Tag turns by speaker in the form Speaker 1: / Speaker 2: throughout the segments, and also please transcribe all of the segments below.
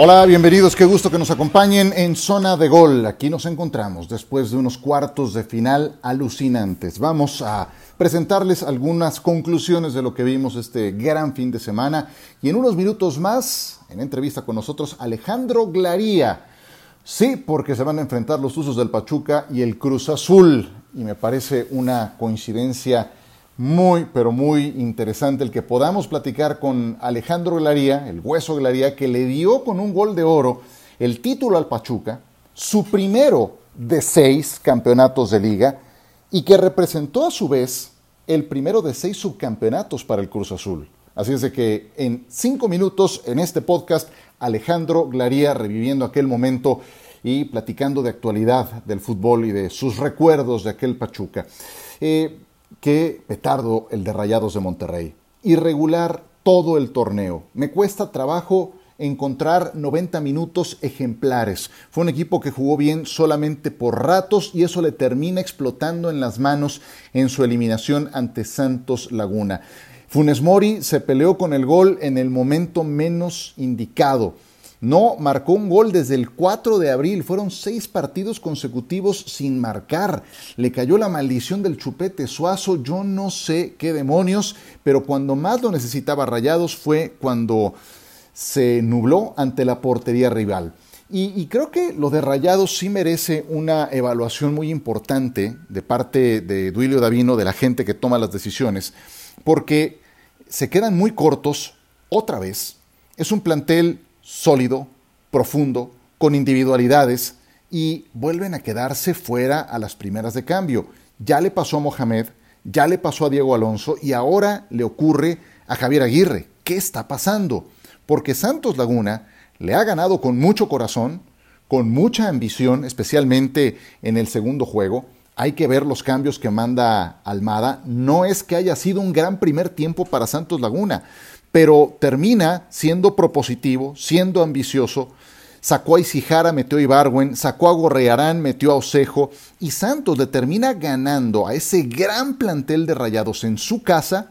Speaker 1: Hola, bienvenidos, qué gusto que nos acompañen en Zona de Gol. Aquí nos encontramos después de unos cuartos de final alucinantes. Vamos a presentarles algunas conclusiones de lo que vimos este gran fin de semana y en unos minutos más, en entrevista con nosotros, Alejandro Glaría. Sí, porque se van a enfrentar los usos del Pachuca y el Cruz Azul y me parece una coincidencia muy, pero muy interesante el que podamos platicar con Alejandro Glaría, el hueso Glaría, que le dio con un gol de oro el título al Pachuca, su primero de seis campeonatos de liga, y que representó a su vez el primero de seis subcampeonatos para el Cruz Azul. Así es de que en cinco minutos en este podcast, Alejandro Glaría reviviendo aquel momento y platicando de actualidad del fútbol y de sus recuerdos de aquel Pachuca. Eh, Qué petardo el de Rayados de Monterrey. Irregular todo el torneo. Me cuesta trabajo encontrar 90 minutos ejemplares. Fue un equipo que jugó bien solamente por ratos y eso le termina explotando en las manos en su eliminación ante Santos Laguna. Funes Mori se peleó con el gol en el momento menos indicado. No marcó un gol desde el 4 de abril. Fueron seis partidos consecutivos sin marcar. Le cayó la maldición del chupete suazo. Yo no sé qué demonios, pero cuando más lo necesitaba Rayados fue cuando se nubló ante la portería rival. Y, creo que lo de Rayados sí merece una evaluación muy importante de parte de Duilio Davino, de la gente que toma las decisiones, porque se quedan muy cortos otra vez. Es un plantel sólido, profundo, con individualidades y vuelven a quedarse fuera a las primeras de cambio. Ya le pasó a Mohamed, ya le pasó a Diego Alonso y ahora le ocurre a Javier Aguirre. ¿Qué está pasando? Porque Santos Laguna le ha ganado con mucho corazón, con mucha ambición, especialmente en el segundo juego. Hay que ver los cambios que manda Almada. No es que haya sido un gran primer tiempo para Santos Laguna, pero termina siendo propositivo, siendo ambicioso. Sacó a Isijara, metió a Ibarwen, sacó a Gorrearán, metió a Osejo y Santos le termina ganando a ese gran plantel de rayados en su casa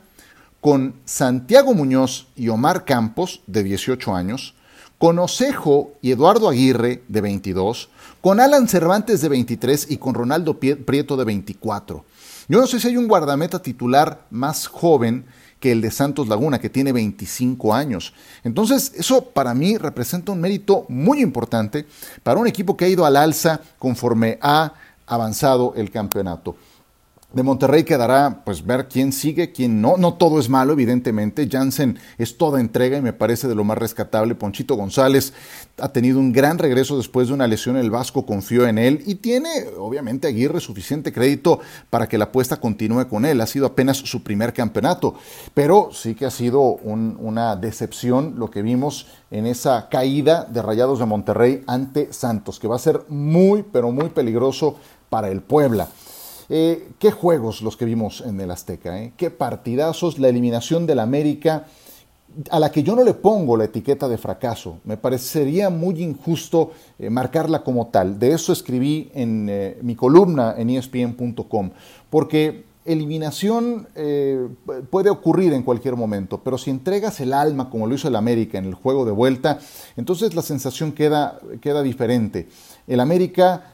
Speaker 1: con Santiago Muñoz y Omar Campos, de 18 años, con Osejo y Eduardo Aguirre, de 22, con Alan Cervantes, de 23 y con Ronaldo Prieto, de 24. Yo no sé si hay un guardameta titular más joven que el de Santos Laguna, que tiene 25 años. Entonces, eso para mí representa un mérito muy importante para un equipo que ha ido al alza conforme ha avanzado el campeonato. De Monterrey quedará pues ver quién sigue, quién no. No todo es malo, evidentemente. Jansen es toda entrega y me parece de lo más rescatable. Ponchito González ha tenido un gran regreso después de una lesión. El Vasco confió en él y tiene, obviamente, Aguirre suficiente crédito para que la apuesta continúe con él. Ha sido apenas su primer campeonato, pero sí que ha sido una decepción lo que vimos en esa caída de Rayados de Monterrey ante Santos, que va a ser muy, pero muy peligroso para el Puebla. Eh, qué juegos los que vimos en el Azteca, eh? qué partidazos, la eliminación del América, a la que yo no le pongo la etiqueta de fracaso. Me parecería muy injusto eh, marcarla como tal. De eso escribí en mi columna en espn.com, porque eliminación puede ocurrir en cualquier momento, pero si entregas el alma como lo hizo el América en el juego de vuelta, entonces la sensación queda, queda diferente. El América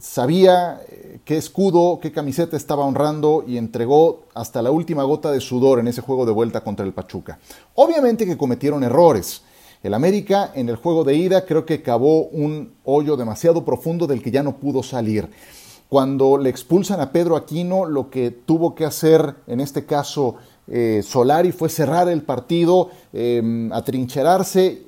Speaker 1: sabía qué escudo, qué camiseta estaba honrando y entregó hasta la última gota de sudor en ese juego de vuelta contra el Pachuca. Obviamente que cometieron errores. El América en el juego de ida creo que cavó un hoyo demasiado profundo del que ya no pudo salir. Cuando le expulsan a Pedro Aquino, lo que tuvo que hacer en este caso eh, Solari fue cerrar el partido, atrincherarse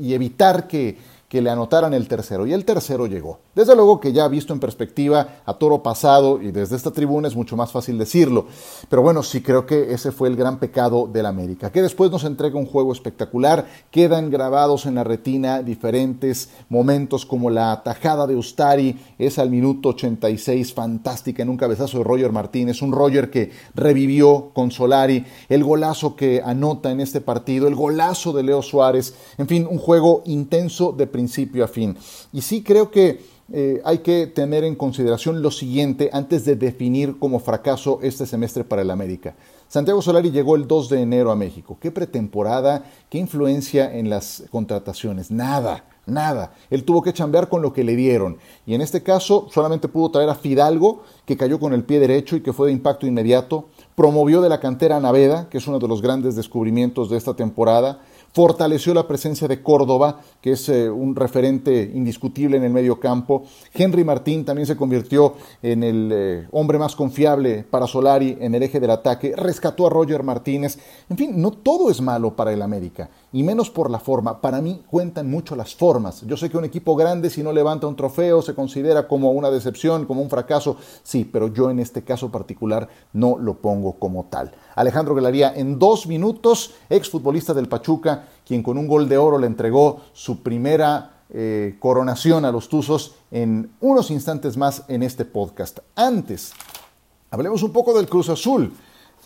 Speaker 1: y evitar que, que le anotaran el tercero. Y el tercero llegó. Desde luego que ya visto en perspectiva a toro pasado y desde esta tribuna es mucho más fácil decirlo. Pero bueno, sí creo que ese fue el gran pecado del América. Que después nos entrega un juego espectacular. Quedan grabados en la retina diferentes momentos como la tajada de Ustari. Es al minuto 86 fantástica en un cabezazo de Roger Martínez. Un Roger que revivió con Solari. El golazo que anota en este partido. El golazo de Leo Suárez. En fin, un juego intenso de principio a fin. Y sí creo que eh, hay que tener en consideración lo siguiente antes de definir como fracaso este semestre para el América. Santiago Solari llegó el 2 de enero a México. ¿Qué pretemporada? ¿Qué influencia en las contrataciones? Nada, nada. Él tuvo que chambear con lo que le dieron. Y en este caso solamente pudo traer a Fidalgo, que cayó con el pie derecho y que fue de impacto inmediato. Promovió de la cantera a Naveda, que es uno de los grandes descubrimientos de esta temporada fortaleció la presencia de Córdoba, que es eh, un referente indiscutible en el medio campo. Henry Martín también se convirtió en el eh, hombre más confiable para Solari en el eje del ataque, rescató a Roger Martínez. En fin, no todo es malo para el América, y menos por la forma. Para mí cuentan mucho las formas. Yo sé que un equipo grande, si no levanta un trofeo, se considera como una decepción, como un fracaso. Sí, pero yo en este caso particular no lo pongo como tal. Alejandro Galaría en dos minutos, exfutbolista del Pachuca, quien con un gol de oro le entregó su primera eh, coronación a los Tuzos en unos instantes más en este podcast. Antes, hablemos un poco del Cruz Azul.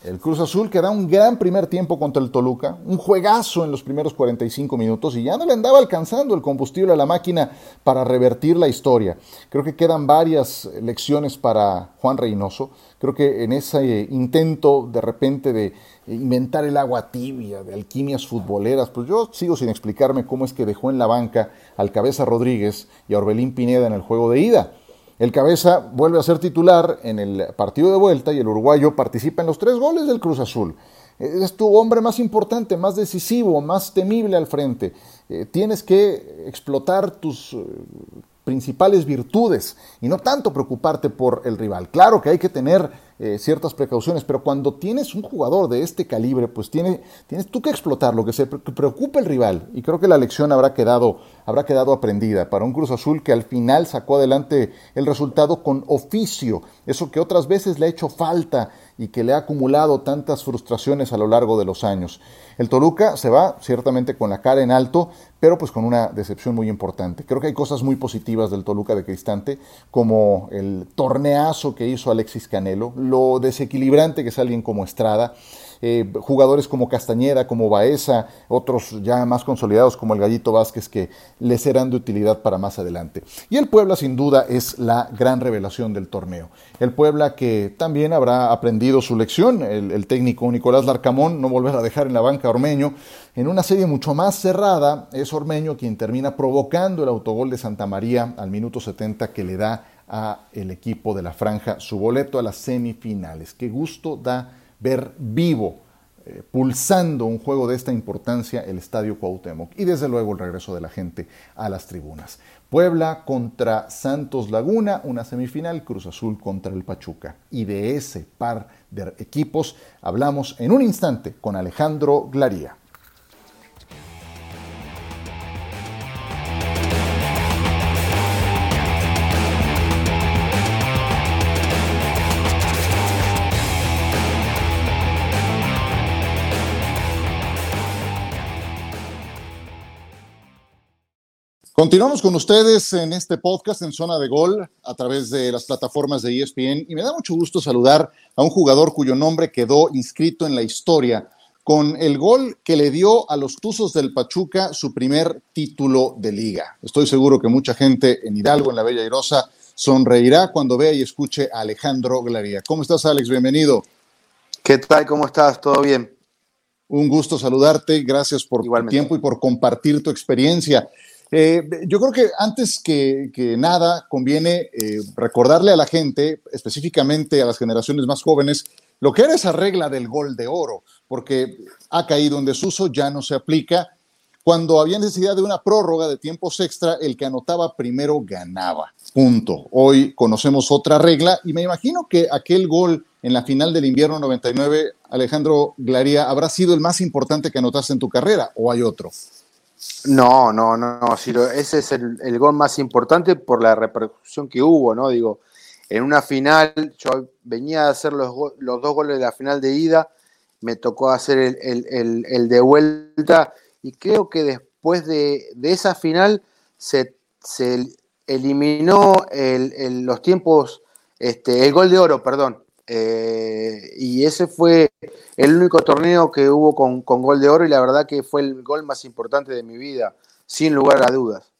Speaker 1: El Cruz Azul que da un gran primer tiempo contra el Toluca, un juegazo en los primeros 45 minutos y ya no le andaba alcanzando el combustible a la máquina para revertir la historia. Creo que quedan varias lecciones para Juan Reynoso. Creo que en ese intento de repente de inventar el agua tibia, de alquimias futboleras, pues yo sigo sin explicarme cómo es que dejó en la banca al Cabeza Rodríguez y a Orbelín Pineda en el juego de ida. El cabeza vuelve a ser titular en el partido de vuelta y el uruguayo participa en los tres goles del Cruz Azul. Es tu hombre más importante, más decisivo, más temible al frente. Eh, tienes que explotar tus eh, principales virtudes y no tanto preocuparte por el rival. Claro que hay que tener eh, ciertas precauciones, pero cuando tienes un jugador de este calibre, pues tiene, tienes tú que explotar lo que se preocupa el rival. Y creo que la lección habrá quedado, habrá quedado aprendida para un Cruz Azul que al final sacó adelante el resultado con oficio, eso que otras veces le ha hecho falta y que le ha acumulado tantas frustraciones a lo largo de los años. El Toluca se va ciertamente con la cara en alto, pero pues con una decepción muy importante. Creo que hay cosas muy positivas del Toluca de Cristante, como el torneazo que hizo Alexis Canelo, lo desequilibrante que es alguien como Estrada, eh, jugadores como Castañeda, como Baeza, otros ya más consolidados como el Gallito Vázquez que les serán de utilidad para más adelante. Y el Puebla sin duda es la gran revelación del torneo. El Puebla que también habrá aprendido su lección, el, el técnico Nicolás Larcamón no volverá a dejar en la banca a Ormeño. En una serie mucho más cerrada es Ormeño quien termina provocando el autogol de Santa María al minuto 70 que le da a el equipo de la franja su boleto a las semifinales. Qué gusto da ver vivo, eh, pulsando un juego de esta importancia el Estadio Cuauhtémoc y desde luego el regreso de la gente a las tribunas. Puebla contra Santos Laguna, una semifinal, Cruz Azul contra el Pachuca. Y de ese par de equipos hablamos en un instante con Alejandro Glaría. Continuamos con ustedes en este podcast en Zona de Gol a través de las plataformas de ESPN y me da mucho gusto saludar a un jugador cuyo nombre quedó inscrito en la historia con el gol que le dio a los Tuzos del Pachuca su primer título de liga. Estoy seguro que mucha gente en Hidalgo, en la Bella Irosa, sonreirá cuando vea y escuche a Alejandro Glaría. ¿Cómo estás, Alex? Bienvenido.
Speaker 2: ¿Qué tal? ¿Cómo estás? ¿Todo bien?
Speaker 1: Un gusto saludarte. Gracias por tu tiempo y por compartir tu experiencia. Eh, yo creo que antes que, nada conviene eh, recordarle a la gente, específicamente a las generaciones más jóvenes, lo que era esa regla del gol de oro, porque ha caído en desuso, ya no se aplica. Cuando había necesidad de una prórroga de tiempos extra, el que anotaba primero ganaba. Punto. Hoy conocemos otra regla y me imagino que aquel gol en la final del invierno 99, Alejandro Glaría, habrá sido el más importante que anotaste en tu carrera o hay otro.
Speaker 2: No, no, no, ese es el, gol más importante por la repercusión que hubo, ¿no? Digo, en una final, yo venía a hacer los, los dos goles de la final de ida, me tocó hacer el, de vuelta y creo que después de, esa final se, eliminó los tiempos, este, el gol de oro, perdón, eh, y ese fue el único torneo que hubo con, gol de oro y la verdad que fue el gol más importante de mi vida, sin lugar a dudas.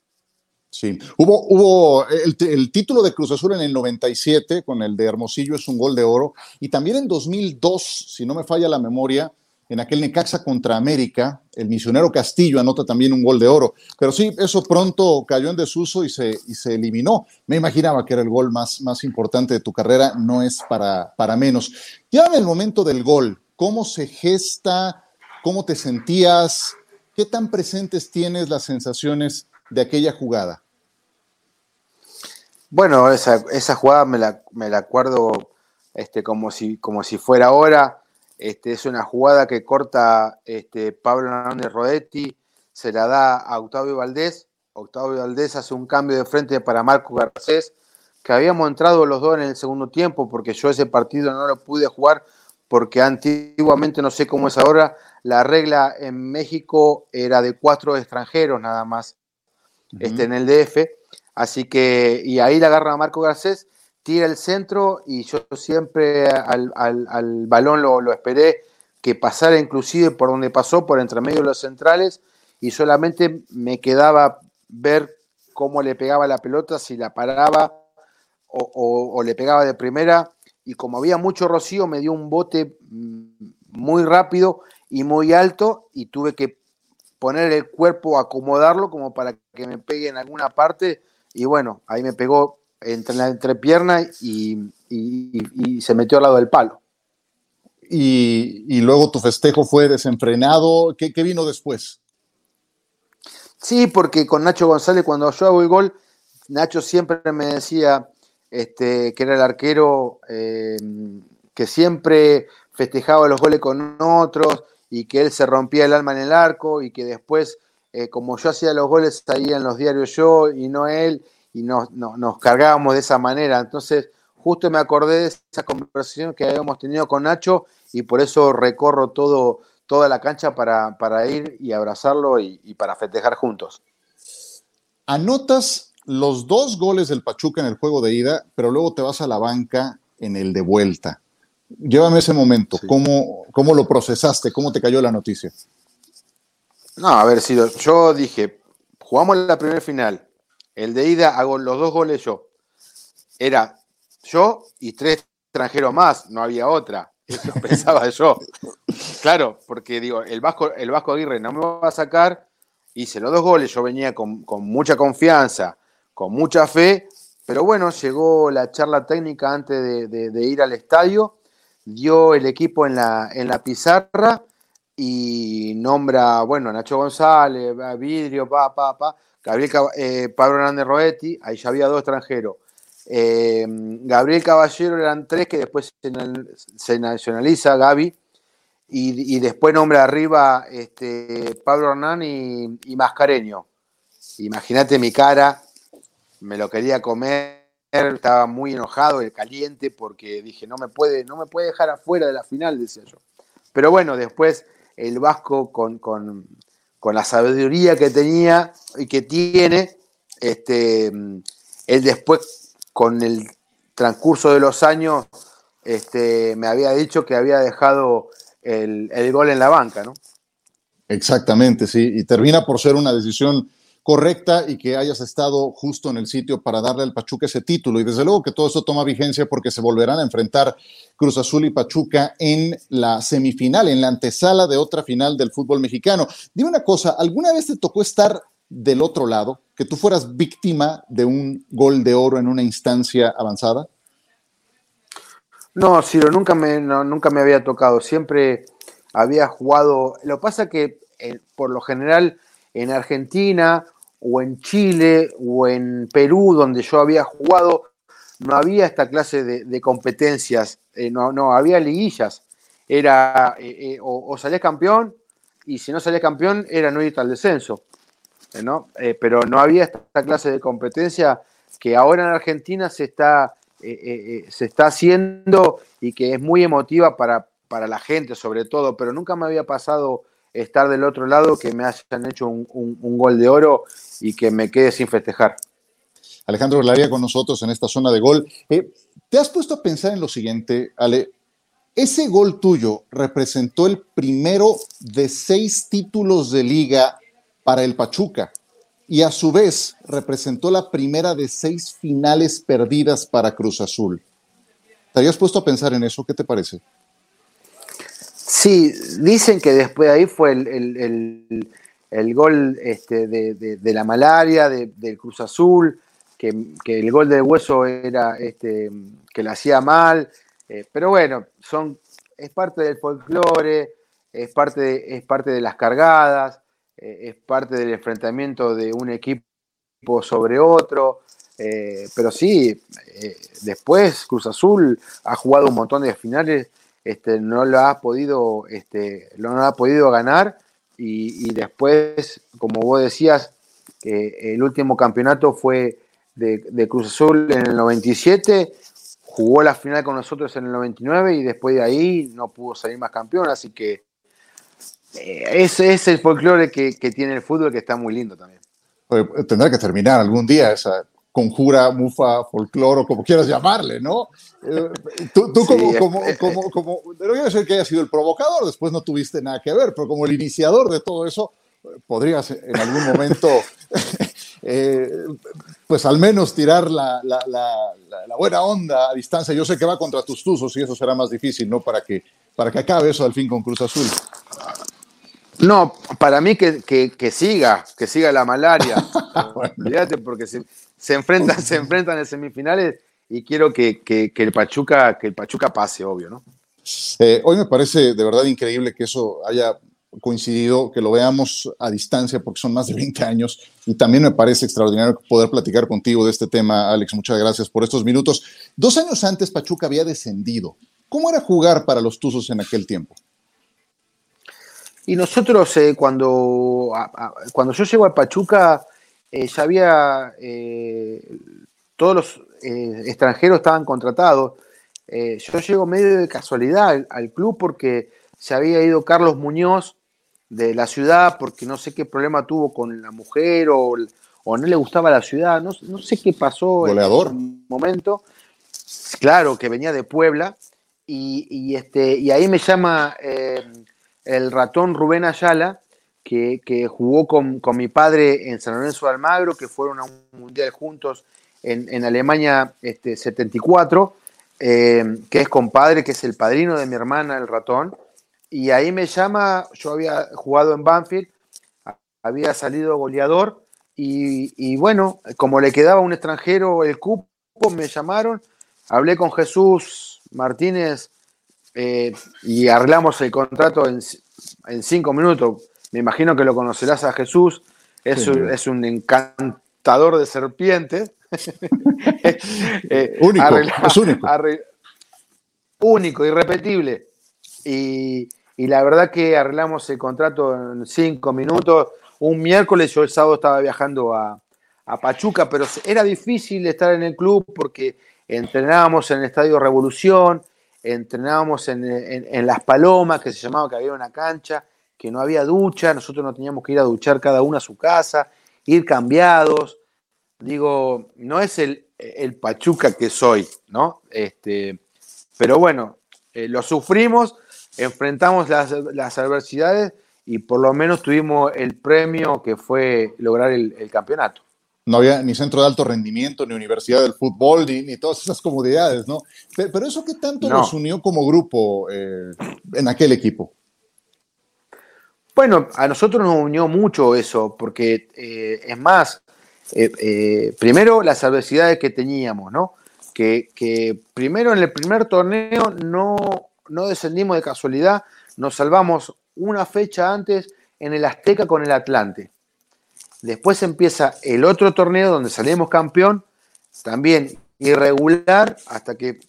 Speaker 1: Sí, hubo, hubo el, título de Cruz Azul en el 97 con el de Hermosillo es un gol de oro y también en 2002, si no me falla la memoria, en aquel Necaxa contra América, el misionero Castillo anota también un gol de oro. Pero sí, eso pronto cayó en desuso y se, y se eliminó. Me imaginaba que era el gol más, más importante de tu carrera, no es para, para menos. Ya en el momento del gol, ¿cómo se gesta? ¿Cómo te sentías? ¿Qué tan presentes tienes las sensaciones de aquella jugada?
Speaker 2: Bueno, esa, esa jugada me la, me la acuerdo este, como, si, como si fuera ahora. Este, es una jugada que corta este, Pablo Hernández Rodetti, se la da a Octavio Valdés. Octavio Valdés hace un cambio de frente para Marco Garcés, que habíamos entrado los dos en el segundo tiempo, porque yo ese partido no lo pude jugar, porque antiguamente, no sé cómo es ahora, la regla en México era de cuatro extranjeros nada más este, en el DF. Así que, y ahí la agarra Marco Garcés tira el centro y yo siempre al, balón lo, esperé que pasara inclusive por donde pasó, por entre medio de los centrales, y solamente me quedaba ver cómo le pegaba la pelota, si la paraba o, le pegaba de primera, y como había mucho rocío, me dio un bote mm, muy rápido y muy alto, y tuve que poner el cuerpo, acomodarlo como para que me pegue en alguna parte, y bueno, ahí me pegó entre la entrepierna y, y, se metió al lado del palo.
Speaker 1: Y, luego tu festejo fue desenfrenado. ¿Qué, vino después?
Speaker 2: Sí, porque con Nacho González, cuando yo hago el gol, Nacho siempre me decía este, que era el arquero eh, que siempre festejaba los goles con otros y que él se rompía el alma en el arco y que después, eh, como yo hacía los goles ahí en los diarios yo y no él, y nos, cargábamos de esa manera. Entonces, justo me acordé de esa conversación que habíamos tenido con Nacho y por eso recorro todo, toda la cancha para, para ir y abrazarlo y, para festejar juntos.
Speaker 1: Anotas los dos goles del Pachuca en el juego de ida, pero luego te vas a la banca en el de vuelta. Llévame ese momento, ¿Cómo, ¿cómo, lo procesaste? ¿Cómo te cayó la noticia?
Speaker 2: No, a ver, si yo dije, jugamos la primera final, el de ida hago los dos goles yo. Era yo y tres extranjeros más, no había otra. Eso pensaba yo. Claro, porque digo, el Vasco, el Vasco Aguirre no me va a sacar, hice los dos goles, yo venía con, mucha confianza, con mucha fe, pero bueno, llegó la charla técnica antes de, ir al estadio, dio el equipo en la, en la pizarra y nombra, bueno, Nacho González, Vidrio, pa, pa, pa, Gabriel, eh, Pablo Hernández Roetti, ahí ya había dos extranjeros. Eh, Gabriel Caballero eran tres que después se, nacionaliza Gaby y, después nombra arriba este, Pablo Hernán y, Mascareño. Imagínate mi cara, me lo quería comer, estaba muy enojado, el caliente, porque dije, no me puede, no me puede dejar afuera de la final, decía yo. Pero bueno, después el Vasco con, con la sabiduría que tenía y que tiene, este, él después, con el transcurso de los años, este, me había dicho que había dejado el, el gol en la banca, ¿no?
Speaker 1: Exactamente, sí, y termina por ser una decisión correcta y que hayas estado justo en el sitio para darle al Pachuca ese título. Y desde luego que todo esto toma vigencia porque se volverán a enfrentar Cruz Azul y Pachuca en la semifinal, en la antesala de otra final del fútbol mexicano. Dime una cosa, ¿alguna vez te tocó estar del otro lado, que tú fueras víctima de un gol de oro en una instancia avanzada?
Speaker 2: No, Ciro, nunca me, nunca me había tocado. Siempre había jugado. Lo pasa que, eh, por lo general, en Argentina o en Chile o en Perú, donde yo había jugado, no había esta clase de, competencias, eh, no, no, había liguillas. Era eh, eh, o, salías campeón y si no salías campeón era no ir al descenso. ¿no? pero no había esta clase de competencia que ahora en Argentina se está, se está haciendo y que es muy emotiva para, para la gente sobre todo, pero nunca me había pasado estar del otro lado, que me hayan hecho un, gol de oro y que me quede sin festejar.
Speaker 1: Alejandro Glaría con nosotros en esta zona de gol. Eh, ¿Te has puesto a pensar en lo siguiente, Ale? Ese gol tuyo representó el primero de seis títulos de liga para el Pachuca. y a su vez representó la primera de seis finales perdidas para Cruz Azul. ¿Te habías puesto a pensar en eso? ¿Qué te parece?
Speaker 2: Sí, dicen que después de ahí fue el, gol este, de, la malaria, del Cruz Azul, que, el gol del hueso era este, que lo hacía mal. Eh, pero bueno, son, es parte del folclore, es parte de, es parte de las cargadas, eh, es parte del enfrentamiento de un equipo sobre otro. Eh, pero sí, después Cruz Azul ha jugado un montón de finales, este, no lo ha podido, este, no ha podido ganar y, después, como vos decías, el último campeonato fue de, de, Cruz Azul en el 97, jugó la final con nosotros en el 99 y después de ahí no pudo salir más campeón, así que ese es el folclore que, tiene el fútbol que está muy lindo también.
Speaker 1: tendrá que terminar algún día esa conjura, mufa, folclore, como quieras llamarle, ¿no? Eh, tú, como, como, como, como, no quiero decir que haya sido el provocador, después no tuviste nada que ver, pero como el iniciador de todo eso, podrías en algún momento, eh, pues al menos tirar la, la, la, buena onda a distancia. Yo sé que va contra tus tuzos y eso será más difícil, ¿no? Para que, para que acabe eso al fin con Cruz Azul.
Speaker 2: No, para mí que, siga, que siga la malaria. porque se, enfrentan, se enfrentan en semifinales y quiero que, el Pachuca, que el Pachuca pase, obvio, ¿no?
Speaker 1: Eh, hoy me parece de verdad increíble que eso haya coincidido, que lo veamos a distancia porque son más de 20 años y también me parece extraordinario poder platicar contigo de este tema, Alex. Muchas gracias por estos minutos. Dos años antes Pachuca había descendido. ¿Cómo era jugar para los Tuzos en aquel tiempo?
Speaker 2: Y nosotros, eh, cuando, cuando yo llego a Pachuca, eh, ya había, eh, todos los extranjeros estaban contratados. yo llego medio de casualidad al, club porque se había ido Carlos Muñoz de la ciudad porque no sé qué problema tuvo con la mujer o, o no le gustaba la ciudad, no, no sé qué pasó
Speaker 1: en ese
Speaker 2: momento. Claro, que venía de Puebla y, y este, y ahí me llama el ratón Rubén Ayala, que, jugó con, mi padre en San Lorenzo de Almagro, que fueron a un mundial juntos en, Alemania este, 74, eh, que es compadre, que es el padrino de mi hermana, el ratón. Y ahí me llama, yo había jugado en Banfield, había salido goleador, y, bueno, como le quedaba un extranjero el cupo, me llamaron, hablé con Jesús Martínez eh, y arreglamos el contrato en, cinco minutos. Me imagino que lo conocerás a Jesús. Es, un, es un encantador de serpientes.
Speaker 1: Eh, único, es único.
Speaker 2: único, irrepetible. Y, la verdad que arreglamos el contrato en cinco minutos. Un miércoles, yo el sábado estaba viajando a, a Pachuca, pero era difícil estar en el club porque entrenábamos en el Estadio Revolución, entrenábamos en, Las Palomas, que se llamaba que había una cancha, que no había ducha, nosotros no teníamos que ir a duchar cada uno a su casa, ir cambiados. Digo, no es el, el Pachuca que soy, ¿no? Este, pero bueno, eh, lo sufrimos, enfrentamos las, las, adversidades y por lo menos tuvimos el premio que fue lograr el campeonato
Speaker 1: no había ni centro de alto rendimiento, ni universidad del fútbol, ni, todas esas comodidades, ¿no? Pero, eso qué tanto nos unió como grupo eh, en aquel equipo.
Speaker 2: Bueno, a nosotros nos unió mucho eso, porque eh, es más, eh, primero las adversidades que teníamos, ¿no? Que, que, primero en el primer torneo no, no descendimos de casualidad, nos salvamos una fecha antes en el Azteca con el Atlante. Después empieza el otro torneo donde salimos campeón, también irregular, hasta que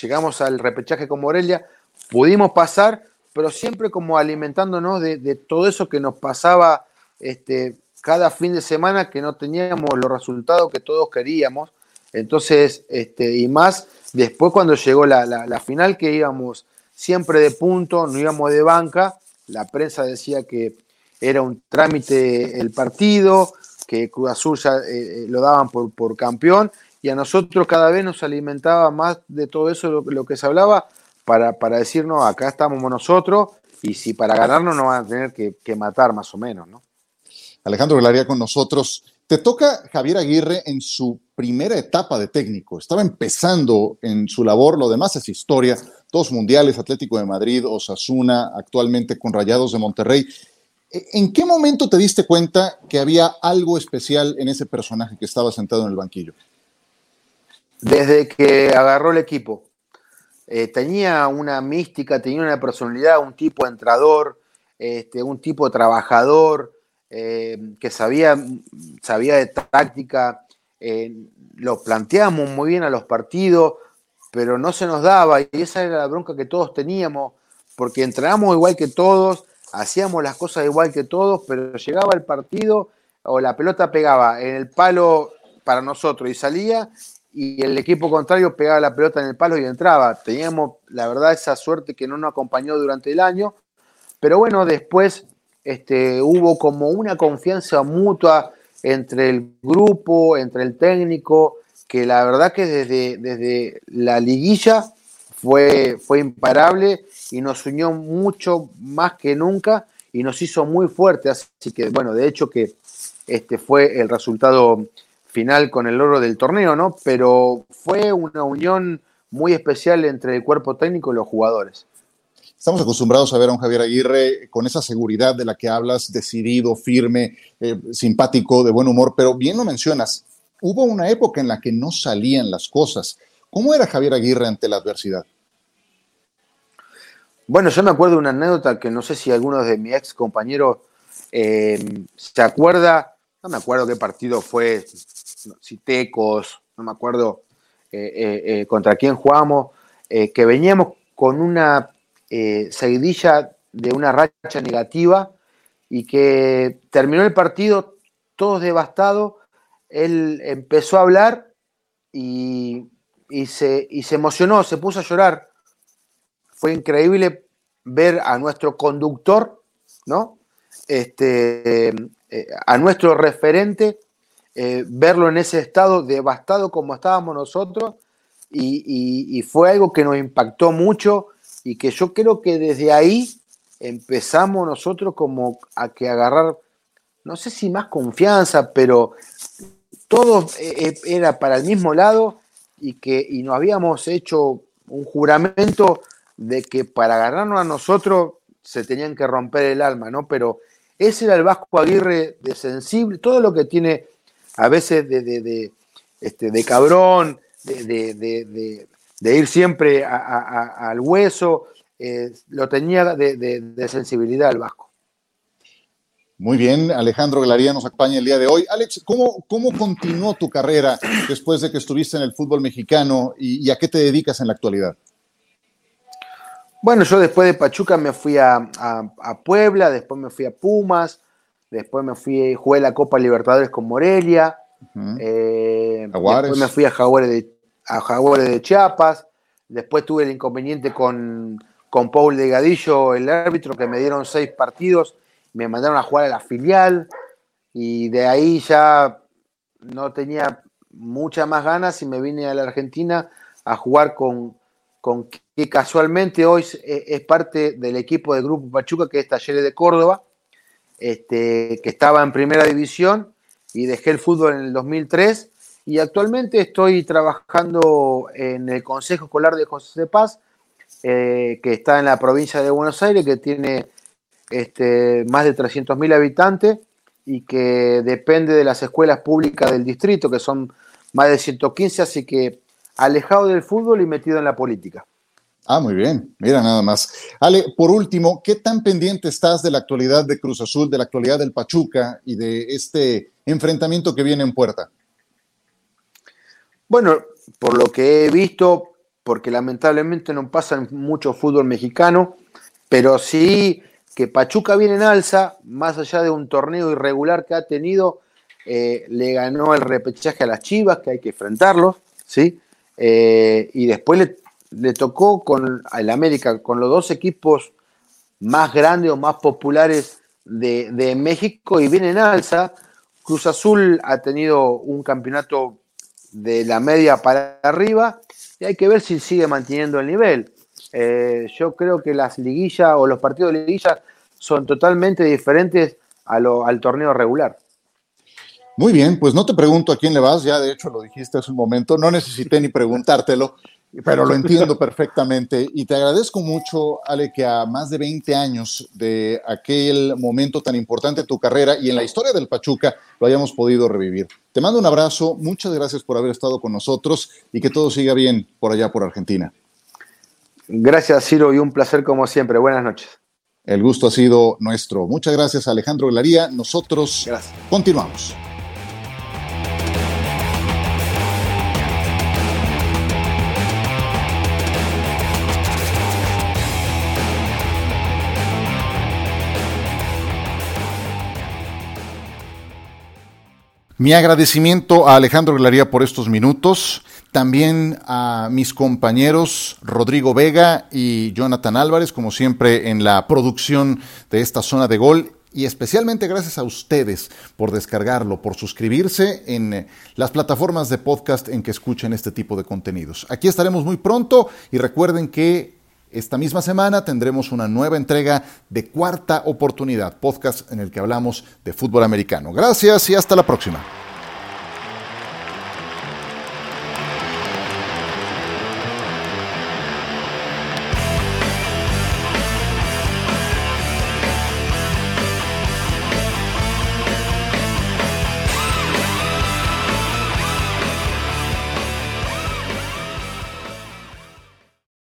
Speaker 2: llegamos al repechaje con Morelia, pudimos pasar, pero siempre como alimentándonos de, todo eso que nos pasaba este, cada fin de semana, que no teníamos los resultados que todos queríamos. Entonces, este, y más después cuando llegó la, la final, que íbamos siempre de punto, no íbamos de banca, la prensa decía que era un trámite el partido, que Cruz Azul ya eh, eh, lo daban por, por, campeón, y a nosotros cada vez nos alimentaba más de todo eso lo, que se hablaba para, para, decirnos, acá estamos nosotros, y si para ganarnos nos van a tener que, matar más o menos, ¿no?
Speaker 1: Alejandro Velaría con nosotros. Te toca Javier Aguirre en su primera etapa de técnico. Estaba empezando en su labor, lo demás es historia. Dos mundiales, Atlético de Madrid, Osasuna, actualmente con Rayados de Monterrey. ¿En qué momento te diste cuenta que había algo especial en ese personaje que estaba sentado en el banquillo?
Speaker 2: Desde que agarró el equipo. Eh, tenía una mística, tenía una personalidad, un tipo entrador, este, un tipo trabajador, eh, que sabía, sabía de táctica, eh, lo planteamos muy bien a los partidos, pero no se nos daba y esa era la bronca que todos teníamos, porque entrábamos igual que todos, hacíamos las cosas igual que todos, pero llegaba el partido o la pelota pegaba en el palo para nosotros y salía y el equipo contrario pegaba la pelota en el palo y entraba. Teníamos, la verdad, esa suerte que no nos acompañó durante el año, pero bueno, después este, hubo como una confianza mutua entre el grupo, entre el técnico, que la verdad que desde, desde la liguilla fue, fue imparable y nos unió mucho más que nunca y nos hizo muy fuerte. Así que, bueno, de hecho que este fue el resultado final con el oro del torneo, ¿no? Pero fue una unión muy especial entre el cuerpo técnico y los jugadores.
Speaker 1: Estamos acostumbrados a ver a un Javier Aguirre con esa seguridad de la que hablas, decidido, firme, eh, simpático, de buen humor, pero bien lo mencionas, hubo una época en la que no salían las cosas. ¿Cómo era Javier Aguirre ante la adversidad?
Speaker 2: Bueno, yo me acuerdo de una anécdota que no sé si algunos de mis ex compañeros eh, se acuerda, no me acuerdo qué partido fue, si Tecos, no me acuerdo eh, contra quién jugamos, que veníamos con una eh, seguidilla de una racha negativa y que terminó el partido todos devastados. Él empezó a hablar y, se, se emocionó, se puso a llorar. Fue increíble ver a nuestro conductor, ¿no? Este, eh, a nuestro referente, eh, verlo en ese estado devastado como estábamos nosotros, y, fue algo que nos impactó mucho y que yo creo que desde ahí empezamos nosotros como a que agarrar, no sé si más confianza, pero todo eh, eh, era para el mismo lado y que y nos habíamos hecho un juramento de que para agarrarnos a nosotros se tenían que romper el alma, ¿no? Pero ese era el Vasco Aguirre de sensible, todo lo que tiene a veces de, de, este, de cabrón, de, de ir siempre al hueso, eh, lo tenía de, sensibilidad el Vasco.
Speaker 1: Muy bien, Alejandro Galaría nos acompaña el día de hoy. Alex, ¿cómo, cómo continuó tu carrera después de que estuviste en el fútbol mexicano y, a qué te dedicas en la actualidad?
Speaker 2: Bueno, yo después de Pachuca me fui a, Puebla, después me fui a Pumas, después me fui, jugué la Copa Libertadores con Morelia, eh, después me fui a Jaguares de a Jaguares de Chiapas. Después tuve el inconveniente con, con Paul Delgadillo, el árbitro, que me dieron seis partidos, me mandaron a jugar a la filial y de ahí ya no tenía muchas más ganas y me vine a la Argentina a jugar con, con que casualmente hoy es, parte del equipo del Grupo Pachuca, que es Talleres de Córdoba, este, que estaba en primera división y dejé el fútbol en el 2003 y actualmente estoy trabajando en el Consejo Escolar de José de Paz, eh, que está en la provincia de Buenos Aires, que tiene este, más de 300.000 habitantes y que depende de las escuelas públicas del distrito, que son más de 115, así que alejado del fútbol y metido en la política.
Speaker 1: Ah, muy bien. Mira nada más. Ale, por último, ¿qué tan pendiente estás de la actualidad de Cruz Azul, de la actualidad del Pachuca y de este enfrentamiento que viene en puerta?
Speaker 2: Bueno, por lo que he visto, porque lamentablemente no pasa mucho fútbol mexicano, pero sí que Pachuca viene en alza, más allá de un torneo irregular que ha tenido, eh, le ganó el repechaje a las Chivas, que hay que enfrentarlos, ¿sí? Eh, y después le, tocó con el América, con los dos equipos más grandes o más populares de, de México y viene en alza. Cruz Azul ha tenido un campeonato de la media para arriba y hay que ver si sigue manteniendo el nivel. Eh, yo creo que las liguillas o los partidos de liguilla son totalmente diferentes a lo, al torneo regular.
Speaker 1: Muy bien, pues no te pregunto a quién le vas, ya de hecho lo dijiste hace un momento, no necesité ni preguntártelo, pero lo entiendo perfectamente y te agradezco mucho, Ale, que a más de 20 años de aquel momento tan importante en tu carrera y en la historia del Pachuca lo hayamos podido revivir. Te mando un abrazo, muchas gracias por haber estado con nosotros y que todo siga bien por allá por Argentina.
Speaker 2: Gracias, Ciro, y un placer como siempre. Buenas noches.
Speaker 1: El gusto ha sido nuestro. Muchas gracias, Alejandro Glaría. Nosotros continuamos. Mi agradecimiento a Alejandro Glaría por estos minutos, también a mis compañeros Rodrigo Vega y Jonathan Álvarez, como siempre en la producción de esta zona de gol, y especialmente gracias a ustedes por descargarlo, por suscribirse en las plataformas de podcast en que escuchen este tipo de contenidos. Aquí estaremos muy pronto y recuerden que esta misma semana tendremos una nueva entrega de Cuarta Oportunidad, podcast en el que hablamos de fútbol americano. Gracias y hasta la próxima.